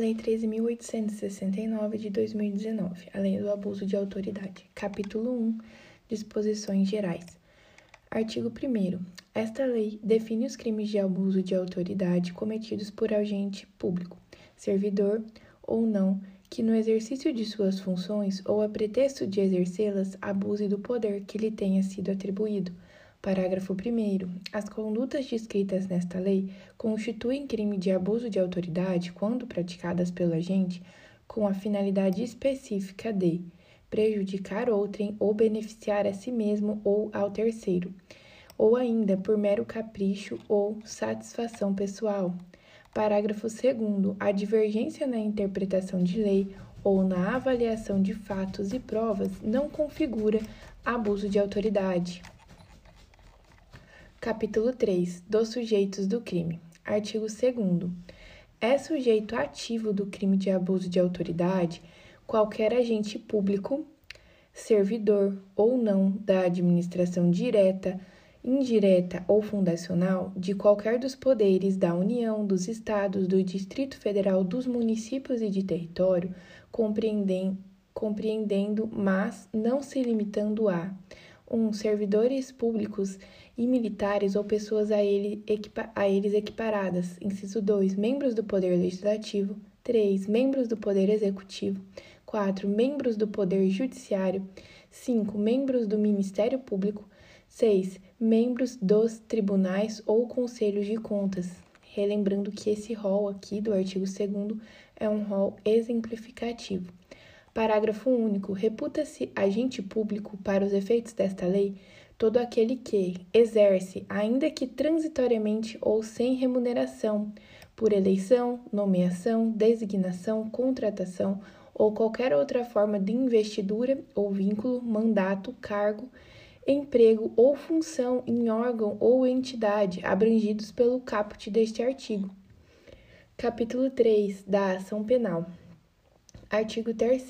Lei 13.869 de 2019, a Lei do Abuso de Autoridade. Capítulo 1 Disposições Gerais. Artigo 1. Esta lei define os crimes de abuso de autoridade cometidos por agente público, servidor ou não, que no exercício de suas funções ou a pretexto de exercê-las abuse do poder que lhe tenha sido atribuído Parágrafo 1. As condutas descritas nesta lei constituem crime de abuso de autoridade quando praticadas pelo agente com a finalidade específica de prejudicar outrem ou beneficiar a si mesmo ou ao terceiro, ou ainda por mero capricho ou satisfação pessoal. Parágrafo 2. A divergência na interpretação de lei ou na avaliação de fatos e provas não configura abuso de autoridade. Capítulo 3 dos sujeitos do crime. Artigo 2. É sujeito ativo do crime de abuso de autoridade qualquer agente público, servidor ou não da administração direta, indireta ou fundacional de qualquer dos poderes da União, dos Estados, do Distrito Federal, dos municípios e de território, compreendendo, mas não se limitando a 1. Um, servidores públicos e militares ou pessoas a, ele, a eles equiparadas. Inciso 2. Membros do Poder Legislativo. 3. Membros do Poder Executivo. 4. Membros do Poder Judiciário. 5. Membros do Ministério Público. 6. Membros dos tribunais ou conselhos de contas. Relembrando que esse rol aqui do artigo 2 é um rol exemplificativo. Parágrafo único. Reputa-se agente público para os efeitos desta lei todo aquele que exerce, ainda que transitoriamente ou sem remuneração, por eleição, nomeação, designação, contratação ou qualquer outra forma de investidura ou vínculo, mandato, cargo, emprego ou função em órgão ou entidade abrangidos pelo caput deste artigo. Capítulo 3 da Ação Penal. Artigo 3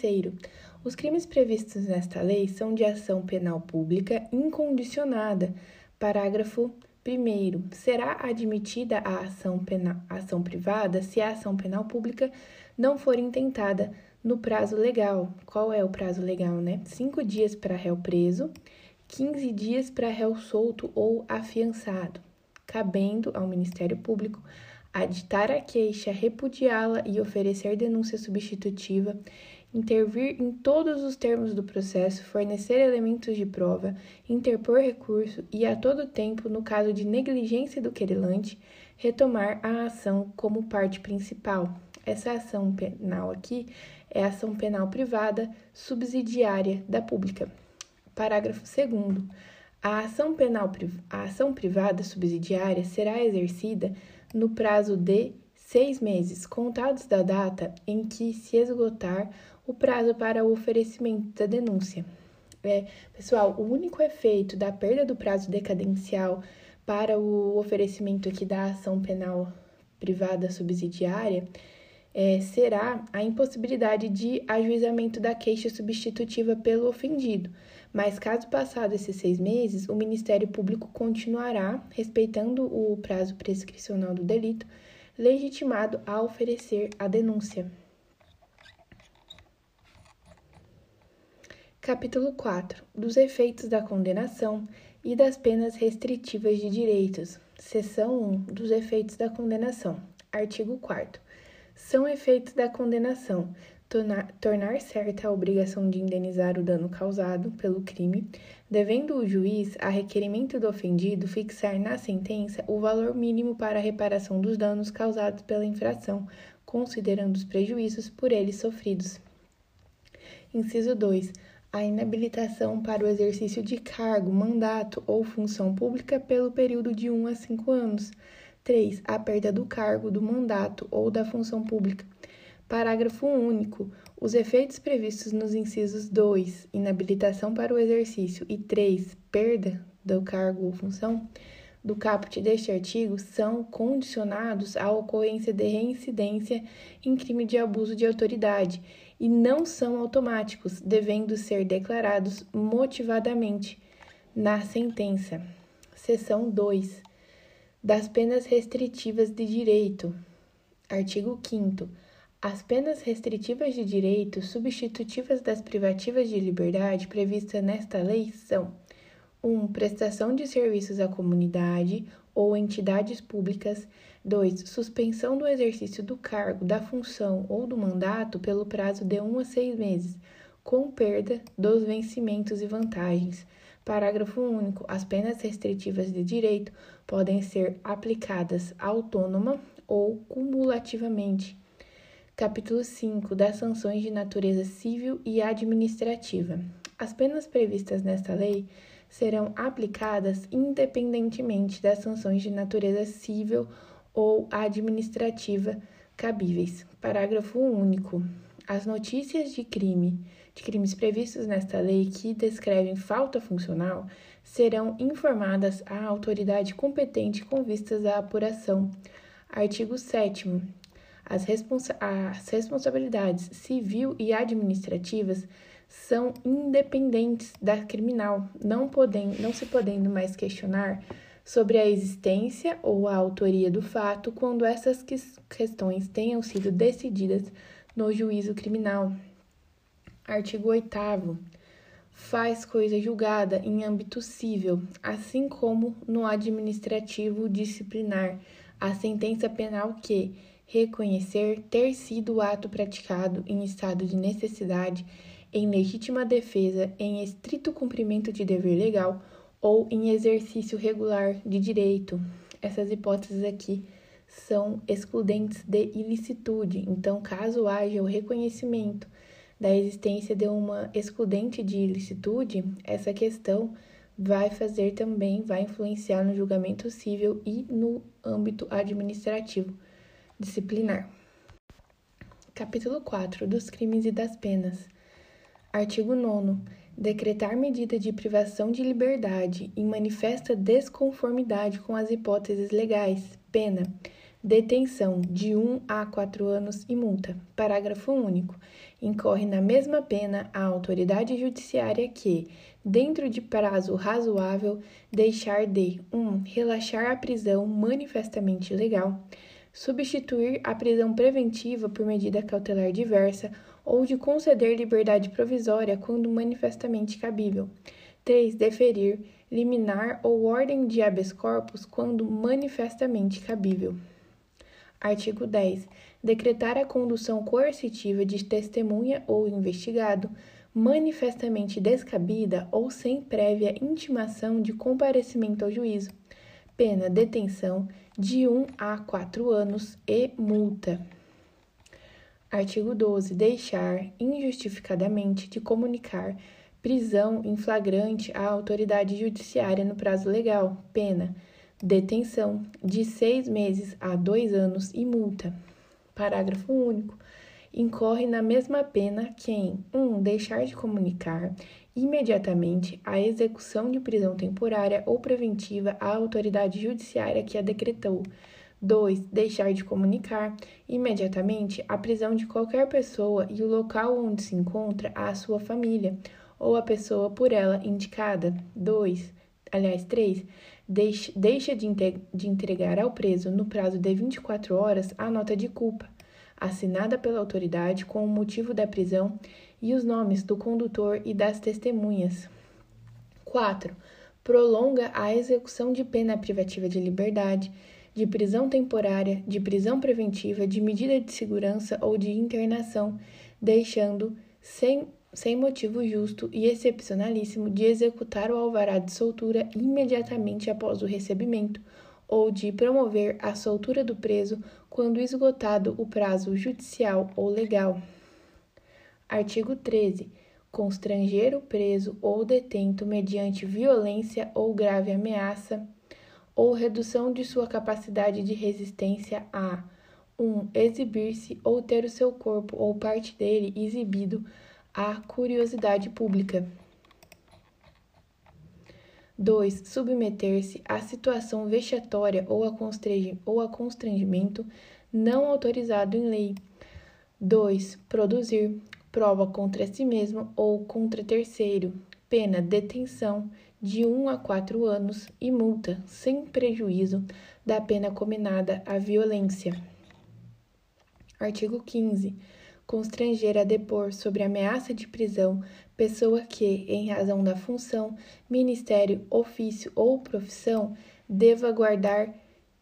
os crimes previstos nesta lei são de ação penal pública incondicionada. Parágrafo 1. Será admitida a ação, penal, ação privada se a ação penal pública não for intentada no prazo legal. Qual é o prazo legal, né? Cinco dias para réu preso, 15 dias para réu solto ou afiançado, cabendo ao Ministério Público aditar a queixa, repudiá-la e oferecer denúncia substitutiva intervir em todos os termos do processo, fornecer elementos de prova, interpor recurso e, a todo tempo, no caso de negligência do querelante, retomar a ação como parte principal. Essa ação penal aqui é ação penal privada subsidiária da pública. Parágrafo 2. A ação penal a ação privada subsidiária será exercida no prazo de seis meses, contados da data em que se esgotar o prazo para o oferecimento da denúncia. É, pessoal, o único efeito da perda do prazo decadencial para o oferecimento aqui da ação penal privada subsidiária é, será a impossibilidade de ajuizamento da queixa substitutiva pelo ofendido. Mas, caso passado esses seis meses, o Ministério Público continuará, respeitando o prazo prescricional do delito, legitimado a oferecer a denúncia. Capítulo 4 dos efeitos da condenação e das penas restritivas de direitos. Seção 1 dos efeitos da condenação. Artigo 4 São efeitos da condenação tornar, tornar certa a obrigação de indenizar o dano causado pelo crime, devendo o juiz, a requerimento do ofendido, fixar na sentença o valor mínimo para a reparação dos danos causados pela infração, considerando os prejuízos por ele sofridos. Inciso 2 a inabilitação para o exercício de cargo, mandato ou função pública pelo período de 1 a 5 anos. 3. A perda do cargo, do mandato ou da função pública. Parágrafo único. Os efeitos previstos nos incisos 2, inabilitação para o exercício, e 3, perda do cargo ou função, do caput deste artigo são condicionados à ocorrência de reincidência em crime de abuso de autoridade e não são automáticos, devendo ser declarados motivadamente na sentença. Seção 2 das penas restritivas de direito. Artigo 5 As penas restritivas de direito substitutivas das privativas de liberdade previstas nesta lei são 1. Um, prestação de serviços à comunidade ou entidades públicas. 2. Suspensão do exercício do cargo, da função ou do mandato pelo prazo de 1 um a 6 meses, com perda dos vencimentos e vantagens. Parágrafo único. As penas restritivas de direito podem ser aplicadas autônoma ou cumulativamente Capítulo 5 das sanções de natureza civil e administrativa. As penas previstas nesta lei serão aplicadas independentemente das sanções de natureza civil ou administrativa cabíveis. Parágrafo único. As notícias de crime, de crimes previstos nesta lei que descrevem falta funcional, serão informadas à autoridade competente com vistas à apuração. Artigo 7 as, responsa as responsabilidades civil e administrativas são independentes da criminal, não, podem, não se podendo mais questionar sobre a existência ou a autoria do fato quando essas questões tenham sido decididas no juízo criminal. Artigo 8 faz coisa julgada em âmbito civil, assim como no administrativo disciplinar, a sentença penal que reconhecer ter sido o ato praticado em estado de necessidade, em legítima defesa, em estrito cumprimento de dever legal ou em exercício regular de direito. Essas hipóteses aqui são excludentes de ilicitude. Então, caso haja o reconhecimento da existência de uma excludente de ilicitude, essa questão vai fazer também, vai influenciar no julgamento civil e no âmbito administrativo disciplinar. Capítulo 4 dos crimes e das penas. Artigo 9. Decretar medida de privação de liberdade em manifesta desconformidade com as hipóteses legais. Pena. Detenção de 1 a 4 anos e multa. Parágrafo único. Incorre na mesma pena a autoridade judiciária que, dentro de prazo razoável, deixar de 1. relaxar a prisão manifestamente ilegal substituir a prisão preventiva por medida cautelar diversa ou de conceder liberdade provisória quando manifestamente cabível. 3. Deferir, liminar ou ordem de habeas corpus quando manifestamente cabível. Artigo 10. Decretar a condução coercitiva de testemunha ou investigado manifestamente descabida ou sem prévia intimação de comparecimento ao juízo. Pena detenção de 1 a 4 anos e multa. Artigo 12. Deixar injustificadamente de comunicar prisão em flagrante à autoridade judiciária no prazo legal. Pena. Detenção de seis meses a dois anos e multa. Parágrafo único. Incorre na mesma pena quem 1. Um, deixar de comunicar imediatamente a execução de prisão temporária ou preventiva à autoridade judiciária que a decretou. 2. Deixar de comunicar imediatamente a prisão de qualquer pessoa e o local onde se encontra à sua família ou a pessoa por ela indicada. 2. Aliás, 3. Deixa de, entregar ao preso, no prazo de 24 horas, a nota de culpa, assinada pela autoridade com o motivo da prisão e os nomes do condutor e das testemunhas. 4. Prolonga a execução de pena privativa de liberdade, de prisão temporária, de prisão preventiva, de medida de segurança ou de internação, deixando sem, sem motivo justo e excepcionalíssimo de executar o alvará de soltura imediatamente após o recebimento ou de promover a soltura do preso quando esgotado o prazo judicial ou legal. Artigo 13. Constranger o preso ou detento mediante violência ou grave ameaça ou redução de sua capacidade de resistência a 1. Um, exibir-se ou ter o seu corpo ou parte dele exibido à curiosidade pública. 2. Submeter-se a situação vexatória ou a, ou a constrangimento não autorizado em lei. 2. Produzir, prova contra si mesmo ou contra terceiro, pena detenção de 1 a 4 anos e multa, sem prejuízo da pena combinada à violência. Artigo 15. Constranger a depor sobre ameaça de prisão pessoa que, em razão da função, ministério, ofício ou profissão, deva guardar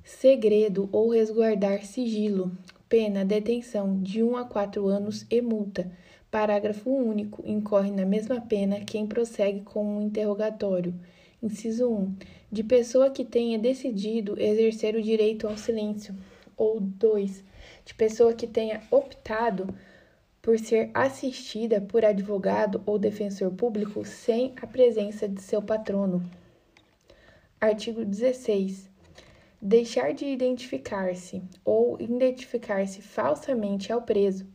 segredo ou resguardar sigilo, pena detenção de 1 a 4 anos e multa. Parágrafo único. Incorre na mesma pena quem prossegue com um interrogatório. Inciso 1. De pessoa que tenha decidido exercer o direito ao silêncio. Ou 2. De pessoa que tenha optado por ser assistida por advogado ou defensor público sem a presença de seu patrono. Artigo 16. Deixar de identificar-se ou identificar-se falsamente ao preso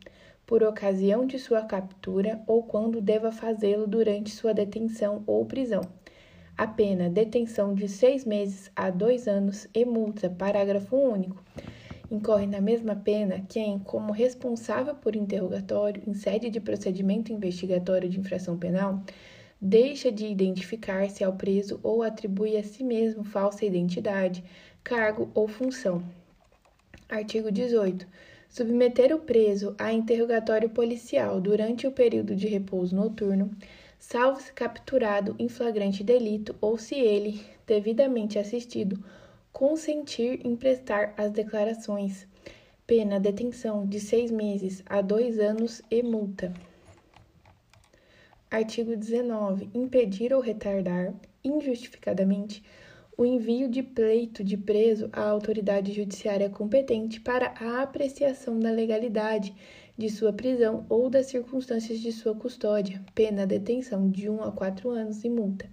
por ocasião de sua captura ou quando deva fazê-lo durante sua detenção ou prisão. A pena detenção de seis meses a dois anos e multa, parágrafo único. Incorre na mesma pena quem, como responsável por interrogatório em sede de procedimento investigatório de infração penal, deixa de identificar-se ao preso ou atribui a si mesmo falsa identidade, cargo ou função. Artigo 18. Submeter o preso a interrogatório policial durante o período de repouso noturno, salvo se capturado em flagrante delito ou se ele, devidamente assistido, consentir em prestar as declarações. Pena detenção de seis meses a dois anos e multa. Artigo 19. Impedir ou retardar, injustificadamente, o envio de pleito de preso à autoridade judiciária competente para a apreciação da legalidade de sua prisão ou das circunstâncias de sua custódia, pena detenção de 1 a 4 anos e multa.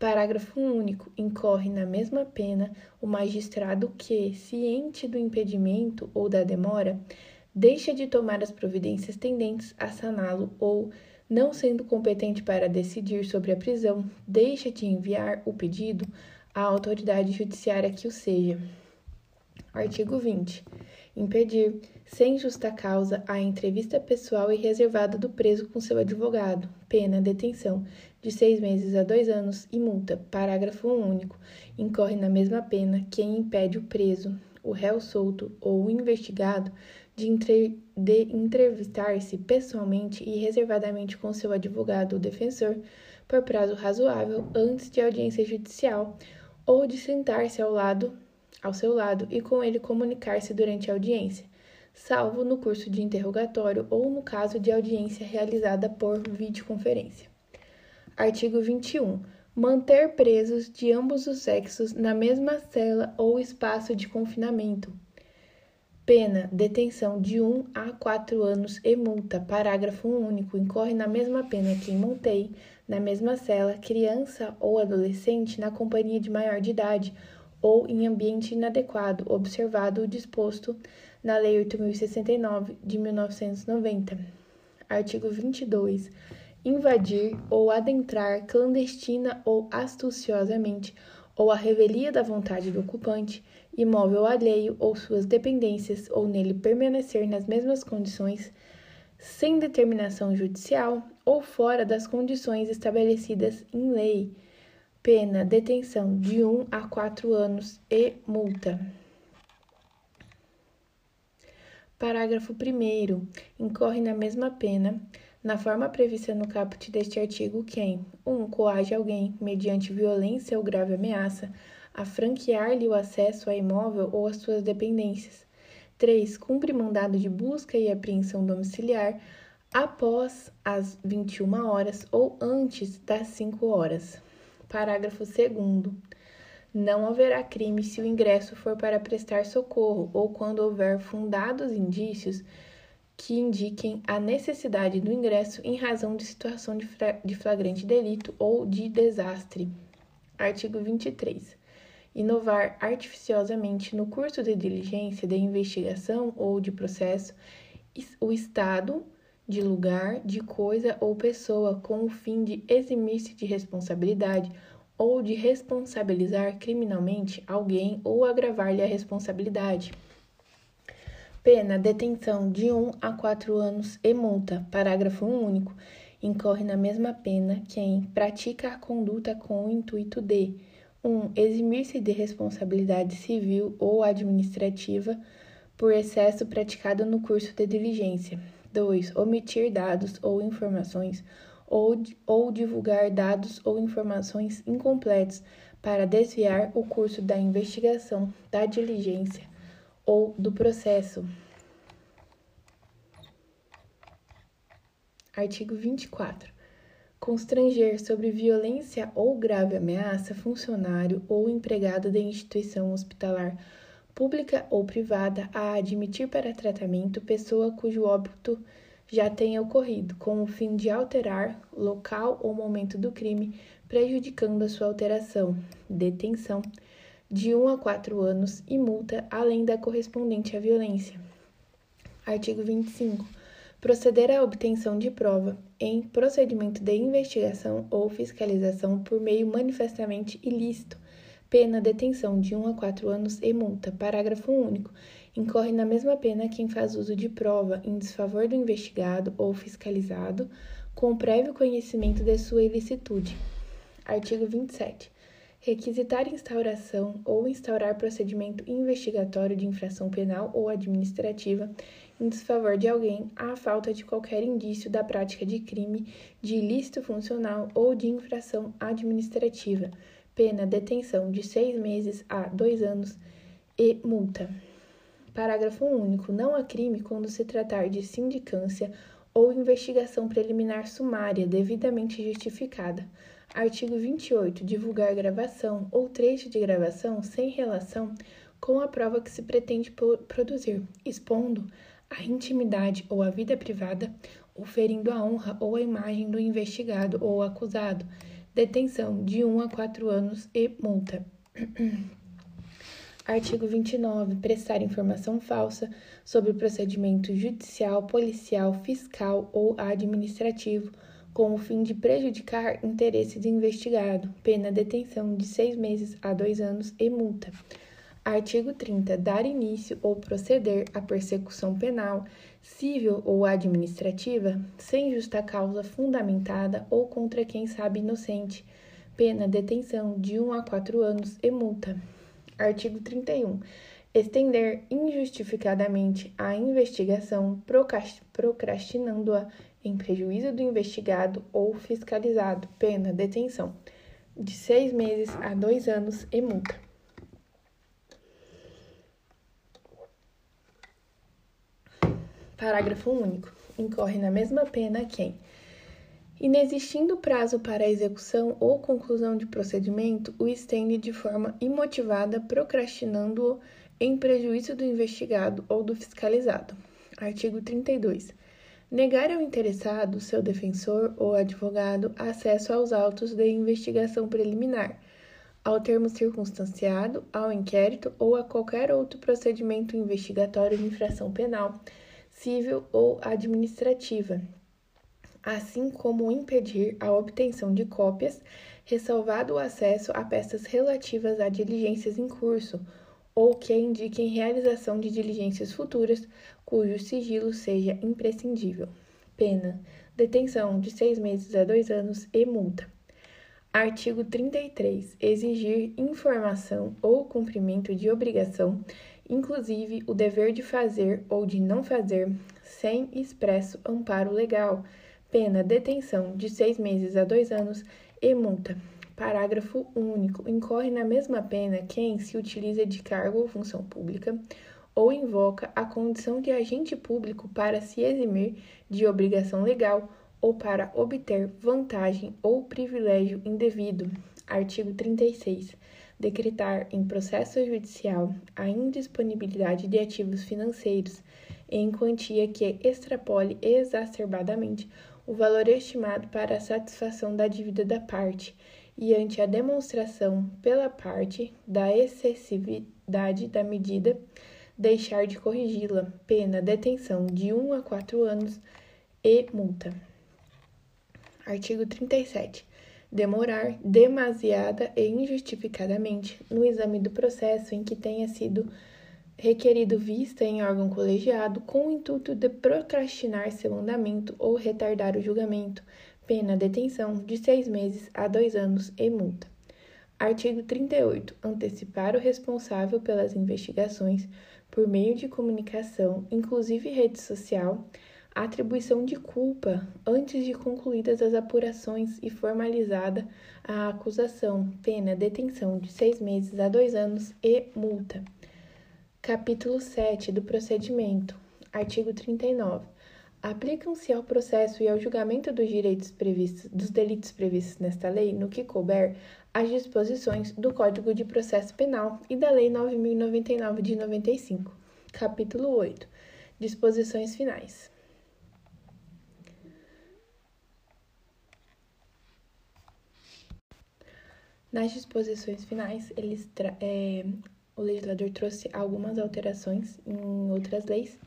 Parágrafo único. Incorre na mesma pena o magistrado que, ciente do impedimento ou da demora, deixa de tomar as providências tendentes a saná-lo ou, não sendo competente para decidir sobre a prisão, deixa de enviar o pedido à autoridade judiciária que o seja. Artigo 20. Impedir, sem justa causa, a entrevista pessoal e reservada do preso com seu advogado. Pena, detenção, de seis meses a dois anos e multa. Parágrafo único. Incorre na mesma pena quem impede o preso, o réu solto ou o investigado de, entre... de entrevistar-se pessoalmente e reservadamente com seu advogado ou defensor por prazo razoável antes de audiência judicial ou de sentar-se ao lado, ao seu lado e com ele comunicar-se durante a audiência, salvo no curso de interrogatório ou no caso de audiência realizada por videoconferência. Artigo 21. Manter presos de ambos os sexos na mesma cela ou espaço de confinamento. Pena, detenção de 1 a 4 anos e multa. Parágrafo único. Incorre na mesma pena quem mantém, na mesma cela, criança ou adolescente na companhia de maior de idade ou em ambiente inadequado, observado o disposto na Lei 8.069 de 1990. Artigo 22. Invadir ou adentrar clandestina ou astuciosamente ou a revelia da vontade do ocupante, imóvel alheio ou suas dependências, ou nele permanecer nas mesmas condições, sem determinação judicial ou fora das condições estabelecidas em lei. Pena, detenção de 1 a 4 anos e multa. Parágrafo 1. Incorre na mesma pena na forma prevista no caput deste artigo, quem 1. Um, coage alguém, mediante violência ou grave ameaça, a franquear-lhe o acesso a imóvel ou às suas dependências. 3. Cumpre mandado de busca e apreensão domiciliar após as 21 horas ou antes das 5 horas. Parágrafo 2. Não haverá crime se o ingresso for para prestar socorro ou quando houver fundados indícios que indiquem a necessidade do ingresso em razão de situação de flagrante delito ou de desastre. Artigo 23. Inovar artificiosamente no curso de diligência de investigação ou de processo o estado de lugar, de coisa ou pessoa com o fim de eximir-se de responsabilidade ou de responsabilizar criminalmente alguém ou agravar-lhe a responsabilidade. Pena, detenção de 1 a 4 anos e multa. Parágrafo único. Incorre na mesma pena quem pratica a conduta com o intuito de 1. Um, eximir-se de responsabilidade civil ou administrativa por excesso praticado no curso de diligência. 2. Omitir dados ou informações ou, ou divulgar dados ou informações incompletos para desviar o curso da investigação, da diligência ou do processo. Artigo 24. Constranger sobre violência ou grave ameaça funcionário ou empregado de instituição hospitalar pública ou privada a admitir para tratamento pessoa cujo óbito já tenha ocorrido, com o fim de alterar local ou momento do crime, prejudicando a sua alteração, detenção de 1 a 4 anos e multa, além da correspondente à violência. Artigo 25. Proceder à obtenção de prova em procedimento de investigação ou fiscalização por meio manifestamente ilícito Pena, detenção de 1 a 4 anos e multa. Parágrafo único. Incorre na mesma pena quem faz uso de prova em desfavor do investigado ou fiscalizado, com prévio conhecimento de sua ilicitude. Artigo 27. Requisitar instauração ou instaurar procedimento investigatório de infração penal ou administrativa em desfavor de alguém à falta de qualquer indício da prática de crime, de ilícito funcional ou de infração administrativa pena detenção de seis meses a dois anos e multa. Parágrafo único. Não há crime quando se tratar de sindicância ou investigação preliminar sumária devidamente justificada. Artigo 28. Divulgar gravação ou trecho de gravação sem relação com a prova que se pretende produzir, expondo a intimidade ou a vida privada, ou ferindo a honra ou a imagem do investigado ou acusado detenção de 1 a 4 anos e multa. Artigo 29. Prestar informação falsa sobre procedimento judicial, policial, fiscal ou administrativo com o fim de prejudicar interesses do investigado. Pena detenção de seis meses a dois anos e multa. Artigo 30. Dar início ou proceder à persecução penal, civil ou administrativa, sem justa causa fundamentada ou contra quem sabe inocente. Pena detenção de 1 a 4 anos e multa. Artigo 31. Estender injustificadamente a investigação, procrastinando-a em prejuízo do investigado ou fiscalizado. Pena detenção de seis meses a dois anos e multa. Parágrafo único. Incorre na mesma pena quem, inexistindo prazo para execução ou conclusão de procedimento, o estende de forma imotivada, procrastinando-o em prejuízo do investigado ou do fiscalizado. Artigo 32. Negar ao interessado, seu defensor ou advogado, acesso aos autos de investigação preliminar, ao termo circunstanciado, ao inquérito ou a qualquer outro procedimento investigatório de infração penal civil ou administrativa, assim como impedir a obtenção de cópias, ressalvado o acesso a peças relativas a diligências em curso ou que indiquem realização de diligências futuras cujo sigilo seja imprescindível. Pena: detenção de seis meses a dois anos e multa. Artigo 33. Exigir informação ou cumprimento de obrigação inclusive o dever de fazer ou de não fazer, sem expresso amparo legal, pena detenção de seis meses a dois anos e multa. Parágrafo único. Incorre na mesma pena quem se utiliza de cargo ou função pública ou invoca a condição de agente público para se eximir de obrigação legal ou para obter vantagem ou privilégio indevido. Artigo 36 decretar em processo judicial a indisponibilidade de ativos financeiros em quantia que extrapole exacerbadamente o valor estimado para a satisfação da dívida da parte e ante a demonstração pela parte da excessividade da medida, deixar de corrigi-la, pena detenção de 1 a 4 anos e multa. Artigo 37 demorar demasiada e injustificadamente no exame do processo em que tenha sido requerido vista em órgão colegiado com o intuito de procrastinar seu andamento ou retardar o julgamento, pena detenção de seis meses a dois anos e multa. Artigo 38. Antecipar o responsável pelas investigações por meio de comunicação, inclusive rede social, atribuição de culpa antes de concluídas as apurações e formalizada a acusação, pena detenção de seis meses a dois anos e multa. Capítulo 7 do procedimento. Artigo 39 aplicam-se ao processo e ao julgamento dos direitos previstos, dos delitos previstos nesta lei, no que couber, as disposições do Código de Processo Penal e da Lei 9099 de 95. Capítulo 8. Disposições finais. Nas disposições finais, eles é, o legislador trouxe algumas alterações em outras leis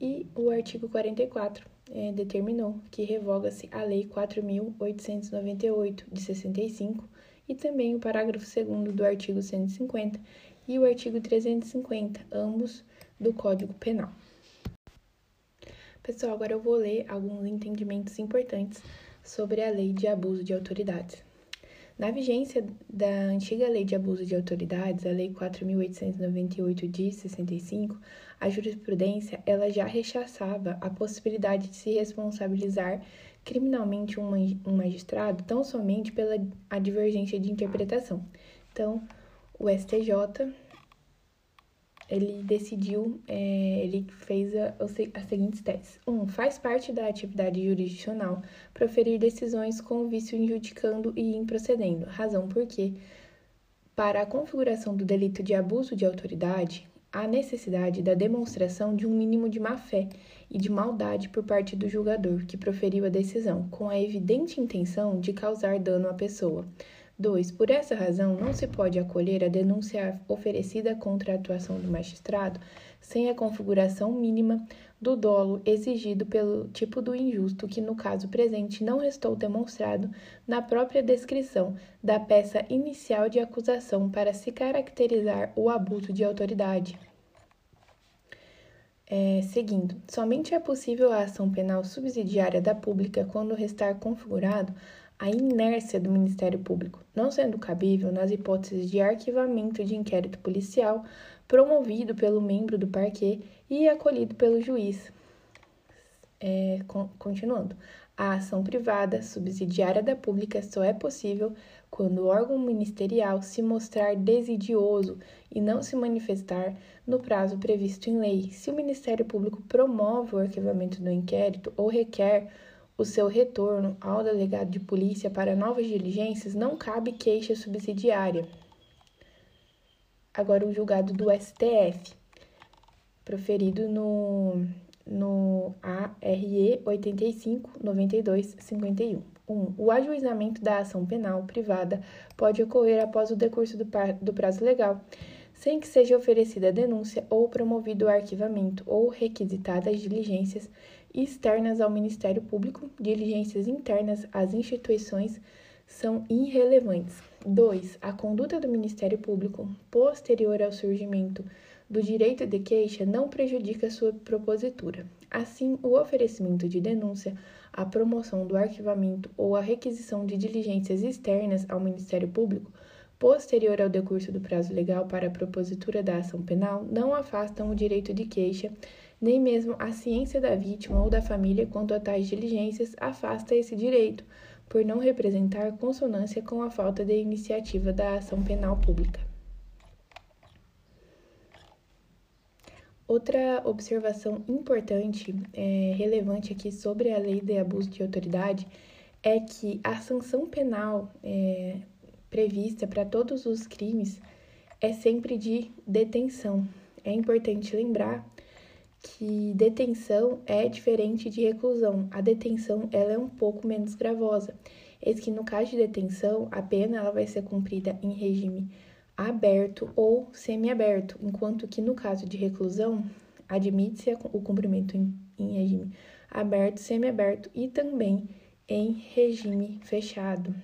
e o artigo 44 é, determinou que revoga-se a Lei 4.898 de 65 e também o parágrafo 2 do artigo 150 e o artigo 350, ambos do Código Penal. Pessoal, agora eu vou ler alguns entendimentos importantes sobre a Lei de Abuso de Autoridades. Na vigência da antiga Lei de Abuso de Autoridades, a Lei 4.898 de 65, a jurisprudência ela já rechaçava a possibilidade de se responsabilizar criminalmente um magistrado tão somente pela a divergência de interpretação. Então, o STJ ele decidiu, é, ele fez a, as seguintes teses. 1. Um, faz parte da atividade jurisdicional proferir decisões com o vício injudicando e improcedendo, razão porque, para a configuração do delito de abuso de autoridade, há necessidade da demonstração de um mínimo de má-fé e de maldade por parte do julgador que proferiu a decisão, com a evidente intenção de causar dano à pessoa. 2. Por essa razão, não se pode acolher a denúncia oferecida contra a atuação do magistrado sem a configuração mínima do dolo exigido pelo tipo do injusto que, no caso presente, não restou demonstrado na própria descrição da peça inicial de acusação para se caracterizar o abuso de autoridade. É, seguindo, somente é possível a ação penal subsidiária da pública quando restar configurado a inércia do Ministério Público, não sendo cabível nas hipóteses de arquivamento de inquérito policial promovido pelo membro do parquê e acolhido pelo juiz. É, continuando, a ação privada subsidiária da pública só é possível quando o órgão ministerial se mostrar desidioso e não se manifestar no prazo previsto em lei. Se o Ministério Público promove o arquivamento do inquérito ou requer o seu retorno ao delegado de polícia para novas diligências, não cabe queixa subsidiária. Agora, o julgado do STF, proferido no, no ARE 85 92 51. 1. O ajuizamento da ação penal privada pode ocorrer após o decurso do, do prazo legal, sem que seja oferecida denúncia ou promovido o arquivamento ou requisitadas diligências externas ao Ministério Público, diligências internas às instituições são irrelevantes. 2. A conduta do Ministério Público posterior ao surgimento do direito de queixa não prejudica sua propositura. Assim, o oferecimento de denúncia, a promoção do arquivamento ou a requisição de diligências externas ao Ministério Público posterior ao decurso do prazo legal para a propositura da ação penal não afastam o direito de queixa nem mesmo a ciência da vítima ou da família quanto a tais diligências afasta esse direito, por não representar consonância com a falta de iniciativa da ação penal pública. Outra observação importante, é, relevante aqui sobre a lei de abuso de autoridade, é que a sanção penal é, prevista para todos os crimes é sempre de detenção. É importante lembrar que detenção é diferente de reclusão. A detenção ela é um pouco menos gravosa. Eis que no caso de detenção, a pena ela vai ser cumprida em regime aberto ou semiaberto, enquanto que no caso de reclusão, admite-se o cumprimento em, em regime aberto, semiaberto e também em regime fechado.